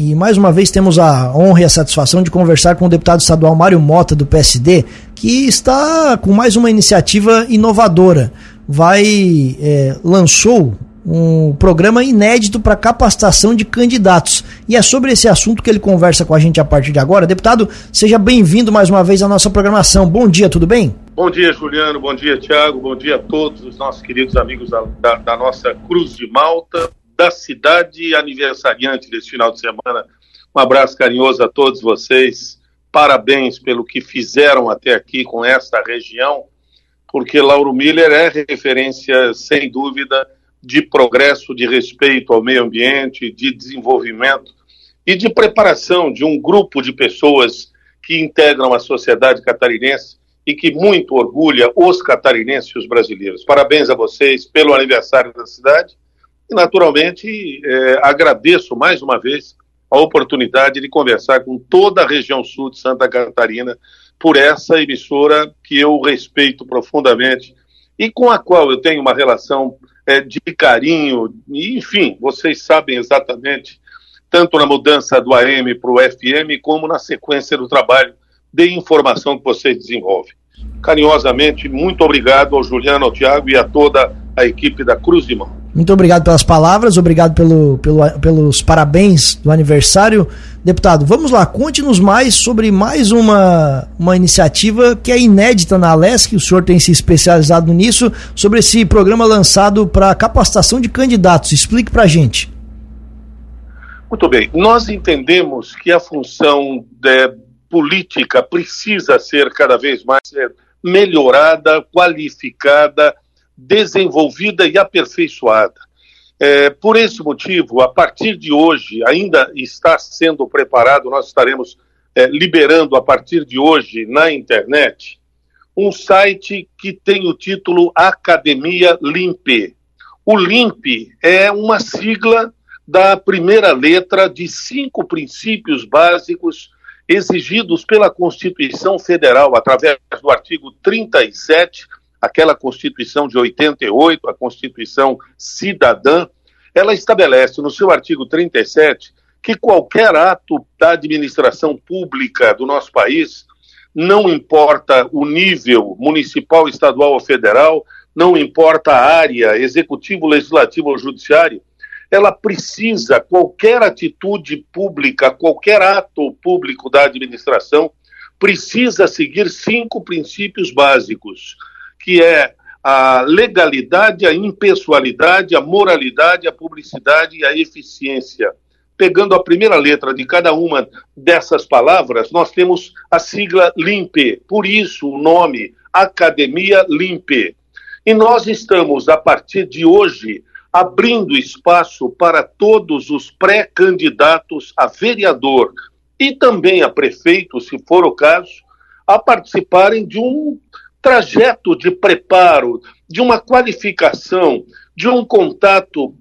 e mais uma vez temos a honra e a satisfação de conversar com o deputado estadual Mário Mota, do PSD, que está com mais uma iniciativa inovadora. Vai, é, lançou um programa inédito para capacitação de candidatos. E é sobre esse assunto que ele conversa com a gente a partir de agora. Deputado, seja bem-vindo mais uma vez à nossa programação. Bom dia, tudo bem? Bom dia, Juliano. Bom dia, Tiago. Bom dia a todos os nossos queridos amigos da, da, da nossa Cruz de Malta, da cidade aniversariante desse final de semana. Um abraço carinhoso a todos vocês. Parabéns pelo que fizeram até aqui com esta região, porque Lauro Miller é referência, sem dúvida, de progresso, de respeito ao meio ambiente, de desenvolvimento e de preparação de um grupo de pessoas que integram a sociedade catarinense e que muito orgulha os catarinenses e os brasileiros. Parabéns a vocês pelo aniversário da cidade e, naturalmente, é, agradeço mais uma vez a oportunidade de conversar com toda a região sul de Santa Catarina por essa emissora que eu respeito profundamente e com a qual eu tenho uma relação é, de carinho, enfim, vocês sabem exatamente, tanto na mudança do AM para o FM, como na sequência do trabalho de informação que vocês desenvolvem. Carinhosamente, muito obrigado ao Juliano, ao Tiago e a toda a equipe da Cruz de Mão. Muito obrigado pelas palavras, obrigado pelo, pelo, pelos parabéns do aniversário. Deputado, vamos lá, conte-nos mais sobre mais uma, uma iniciativa que é inédita na Alesc, o senhor tem se especializado nisso, sobre esse programa lançado para capacitação de candidatos. Explique para a gente. Muito bem, nós entendemos que a função de política precisa ser cada vez mais melhorada, qualificada, desenvolvida e aperfeiçoada. É, por esse motivo, a partir de hoje, ainda está sendo preparado, nós estaremos é, liberando a partir de hoje na internet um site que tem o título Academia Limpe. O LIMP é uma sigla da primeira letra de cinco princípios básicos exigidos pela Constituição Federal através do artigo 37 aquela Constituição de 88, a Constituição Cidadã, ela estabelece no seu artigo 37 que qualquer ato da administração pública do nosso país, não importa o nível municipal, estadual ou federal, não importa a área, executivo, legislativo ou judiciário, ela precisa, qualquer atitude pública, qualquer ato público da administração, precisa seguir cinco princípios básicos que é a legalidade, a impessoalidade, a moralidade, a publicidade e a eficiência. Pegando a primeira letra de cada uma dessas palavras, nós temos a sigla LIMPE, por isso o nome Academia LIMPE. E nós estamos, a partir de hoje, abrindo espaço para todos os pré-candidatos a vereador e também a prefeito, se for o caso, a participarem de um trajeto de preparo, de uma qualificação, de um contato,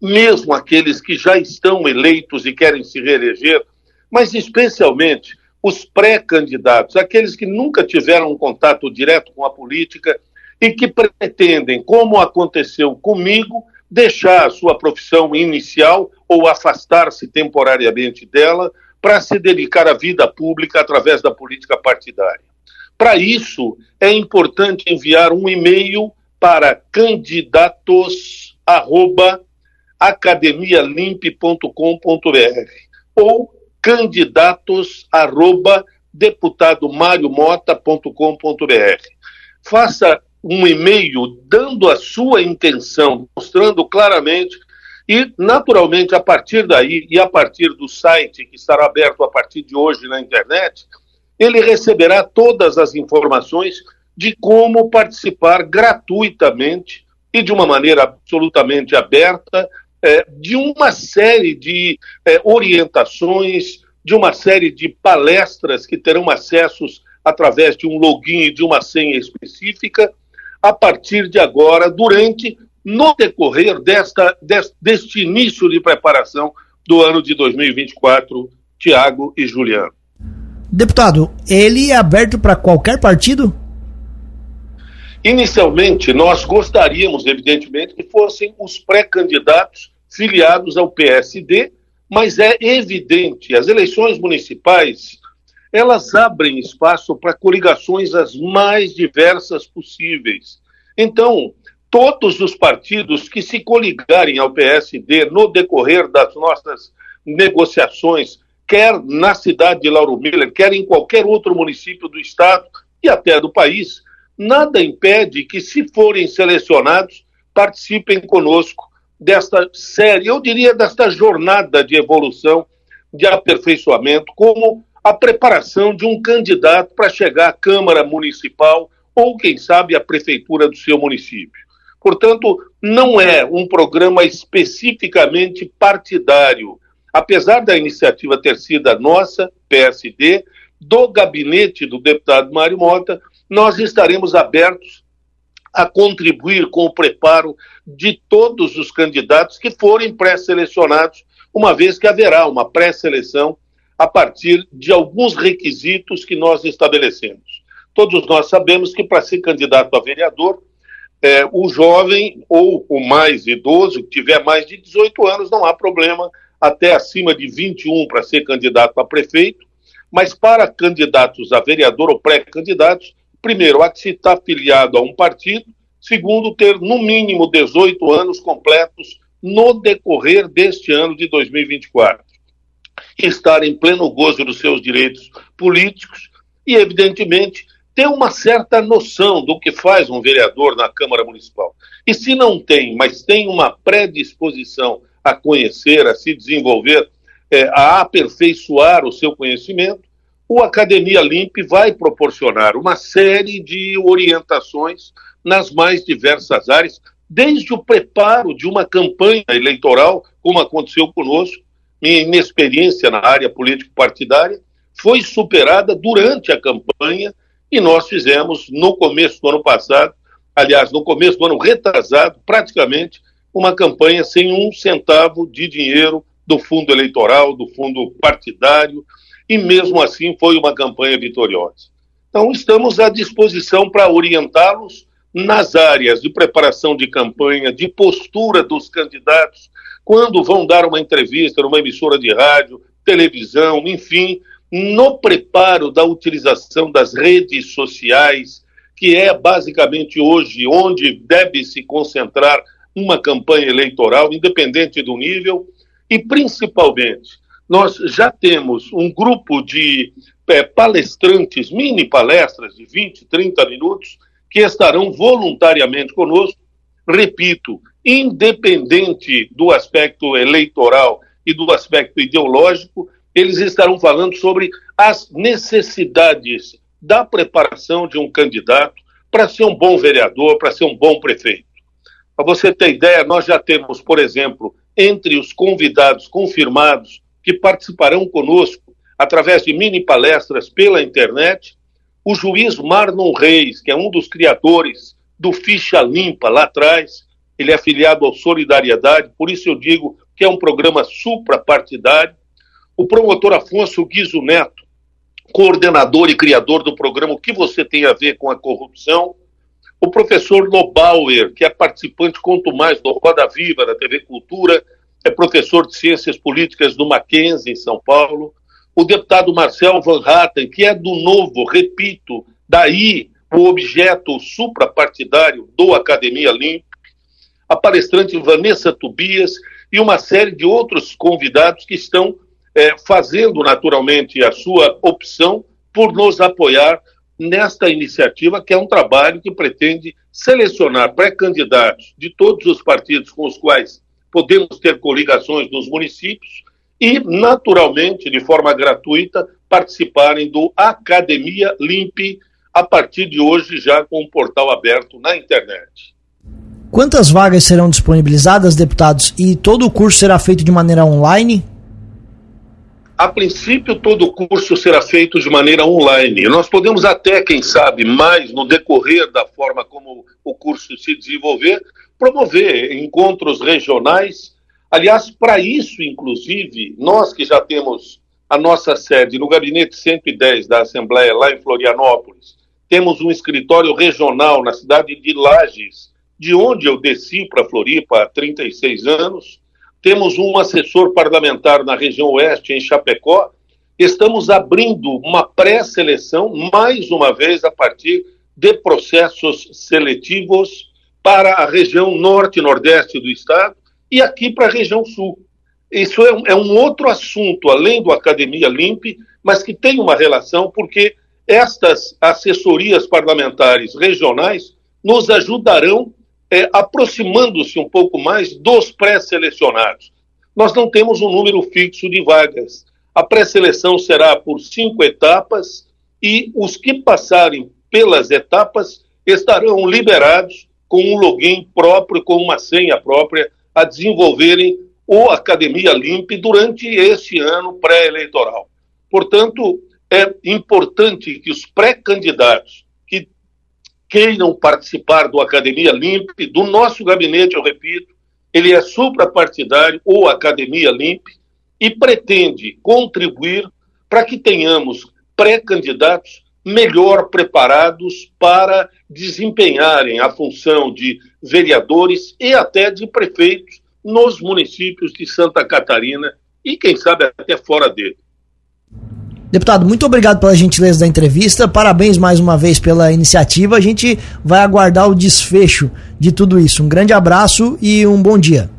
mesmo aqueles que já estão eleitos e querem se reeleger, mas especialmente os pré-candidatos, aqueles que nunca tiveram um contato direto com a política e que pretendem, como aconteceu comigo, deixar a sua profissão inicial ou afastar-se temporariamente dela para se dedicar à vida pública através da política partidária. Para isso, é importante enviar um e-mail para candidatos@academialimp.com.br ou candidatos@deputadomariomota.com.br. Faça um e-mail dando a sua intenção, mostrando claramente e, naturalmente, a partir daí e a partir do site que estará aberto a partir de hoje na internet, ele receberá todas as informações de como participar gratuitamente e de uma maneira absolutamente aberta é, de uma série de é, orientações, de uma série de palestras que terão acessos através de um login e de uma senha específica a partir de agora, durante, no decorrer desta, deste, deste início de preparação do ano de 2024, Tiago e Juliano. Deputado, ele é aberto para qualquer partido? Inicialmente, nós gostaríamos, evidentemente, que fossem os pré-candidatos filiados ao PSD, Mas é evidente, as eleições municipais, elas abrem espaço para coligações as mais diversas possíveis. Então, todos os partidos que se coligarem ao PSD no decorrer das nossas negociações, quer na cidade de Lauro Miller, quer em qualquer outro município do estado e até do país, nada impede que, se forem selecionados, participem conosco desta série, eu diria desta jornada de evolução, de aperfeiçoamento, como a preparação de um candidato para chegar à Câmara Municipal ou, quem sabe, à Prefeitura do seu município. Portanto, não é um programa especificamente partidário. Apesar da iniciativa ter sido nossa, PSD, do gabinete do deputado Mário Mota, nós estaremos abertos a contribuir com o preparo de todos os candidatos que forem pré-selecionados, uma vez que haverá uma pré-seleção a partir de alguns requisitos que nós estabelecemos. Todos nós sabemos que para ser candidato a vereador, é, o jovem ou o mais idoso, que tiver mais de 18 anos, não há problema, até acima de 21 para ser candidato a prefeito, mas para candidatos a vereador ou pré-candidatos, primeiro, há que se estar afiliado a um partido, segundo, ter no mínimo 18 anos completos no decorrer deste ano de 2024. Estar em pleno gozo dos seus direitos políticos e, evidentemente, ter uma certa noção do que faz um vereador na Câmara Municipal. E se não tem, mas tem uma predisposição a conhecer, a se desenvolver, é, a aperfeiçoar o seu conhecimento, o Academia Limp vai proporcionar uma série de orientações nas mais diversas áreas, desde o preparo de uma campanha eleitoral, como aconteceu conosco, minha inexperiência na área político-partidária foi superada durante a campanha e nós fizemos no começo do ano passado, aliás, no começo do ano retrasado, praticamente uma campanha sem um centavo de dinheiro do fundo eleitoral, do fundo partidário, e mesmo assim foi uma campanha vitoriosa. Então, estamos à disposição para orientá-los nas áreas de preparação de campanha, de postura dos candidatos, quando vão dar uma entrevista numa emissora de rádio, televisão, enfim, no preparo da utilização das redes sociais, que é basicamente hoje onde deve se concentrar uma campanha eleitoral, independente do nível, e principalmente nós já temos um grupo de é, palestrantes, mini palestras de 20, 30 minutos, que estarão voluntariamente conosco, repito, independente do aspecto eleitoral e do aspecto ideológico, eles estarão falando sobre as necessidades da preparação de um candidato para ser um bom vereador, para ser um bom prefeito. Para você ter ideia, nós já temos, por exemplo, entre os convidados confirmados que participarão conosco através de mini palestras pela internet. O juiz Marlon Reis, que é um dos criadores do Ficha Limpa lá atrás, ele é afiliado ao Solidariedade, por isso eu digo que é um programa suprapartidário. O promotor Afonso Guizo Neto, coordenador e criador do programa O que você tem a ver com a corrupção. O professor Lobauer, que é participante, conto mais, do Roda Viva, da TV Cultura, é professor de Ciências Políticas do Mackenzie, em São Paulo. O deputado Marcel Van Hatten, que é do novo, repito, daí o objeto suprapartidário do Academia Limpo. A palestrante Vanessa Tobias e uma série de outros convidados que estão é, fazendo naturalmente a sua opção por nos apoiar nesta iniciativa, que é um trabalho que pretende selecionar pré-candidatos de todos os partidos com os quais podemos ter coligações nos municípios e, naturalmente, de forma gratuita, participarem do Academia Limpe a partir de hoje, já com o portal aberto na internet. Quantas vagas serão disponibilizadas, deputados? E todo o curso será feito de maneira online? A princípio, todo o curso será feito de maneira online. Nós podemos até, quem sabe, mais no decorrer da forma como o curso se desenvolver, promover encontros regionais. Aliás, para isso, inclusive, nós que já temos a nossa sede no gabinete 110 da Assembleia, lá em Florianópolis, temos um escritório regional na cidade de Lages, de onde eu desci para Floripa há 36 anos. Temos um assessor parlamentar na região oeste, em Chapecó. Estamos abrindo uma pré-seleção, mais uma vez, a partir de processos seletivos para a região norte e nordeste do estado e aqui para a região sul. Isso é um, é um outro assunto, além do Academia Limpe, mas que tem uma relação, porque estas assessorias parlamentares regionais nos ajudarão é, aproximando-se um pouco mais dos pré-selecionados. Nós não temos um número fixo de vagas. A pré-seleção será por cinco etapas e os que passarem pelas etapas estarão liberados com um login próprio, com uma senha própria, a desenvolverem o Academia Limpe durante esse ano pré-eleitoral. Portanto, é importante que os pré-candidatos queiram participar do Academia Limpe, do nosso gabinete, eu repito, ele é suprapartidário ou Academia Limpe e pretende contribuir para que tenhamos pré-candidatos melhor preparados para desempenharem a função de vereadores e até de prefeitos nos municípios de Santa Catarina e, quem sabe, até fora dele. Deputado, muito obrigado pela gentileza da entrevista. Parabéns mais uma vez pela iniciativa. A gente vai aguardar o desfecho de tudo isso. Um grande abraço e um bom dia.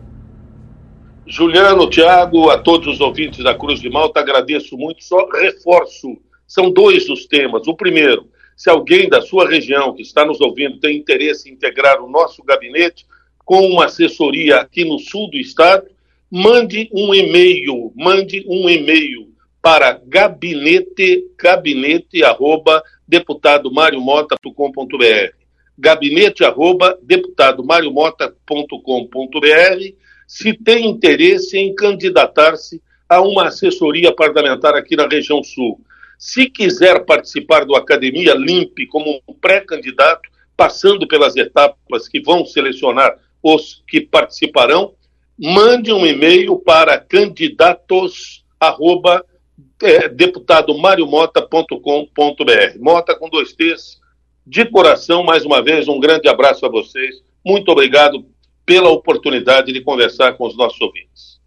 Juliano, Tiago, a todos os ouvintes da Cruz de Malta, agradeço muito. Só reforço são dois os temas. O primeiro, se alguém da sua região que está nos ouvindo tem interesse em integrar o nosso gabinete com uma assessoria aqui no sul do estado, mande um e-mail, mande um e-mail para gabinete, gabinete arroba deputadomariomota.com.br gabinete arroba deputadomariomota.com.br se tem interesse em candidatar-se a uma assessoria parlamentar aqui na região sul. Se quiser participar do Academia Limpe como um pré-candidato, passando pelas etapas que vão selecionar os que participarão, mande um e-mail para candidatos arroba, é, deputadomariomota.com.br. Mota com dois T's. De coração, mais uma vez, um grande abraço a vocês. Muito obrigado pela oportunidade de conversar com os nossos ouvintes.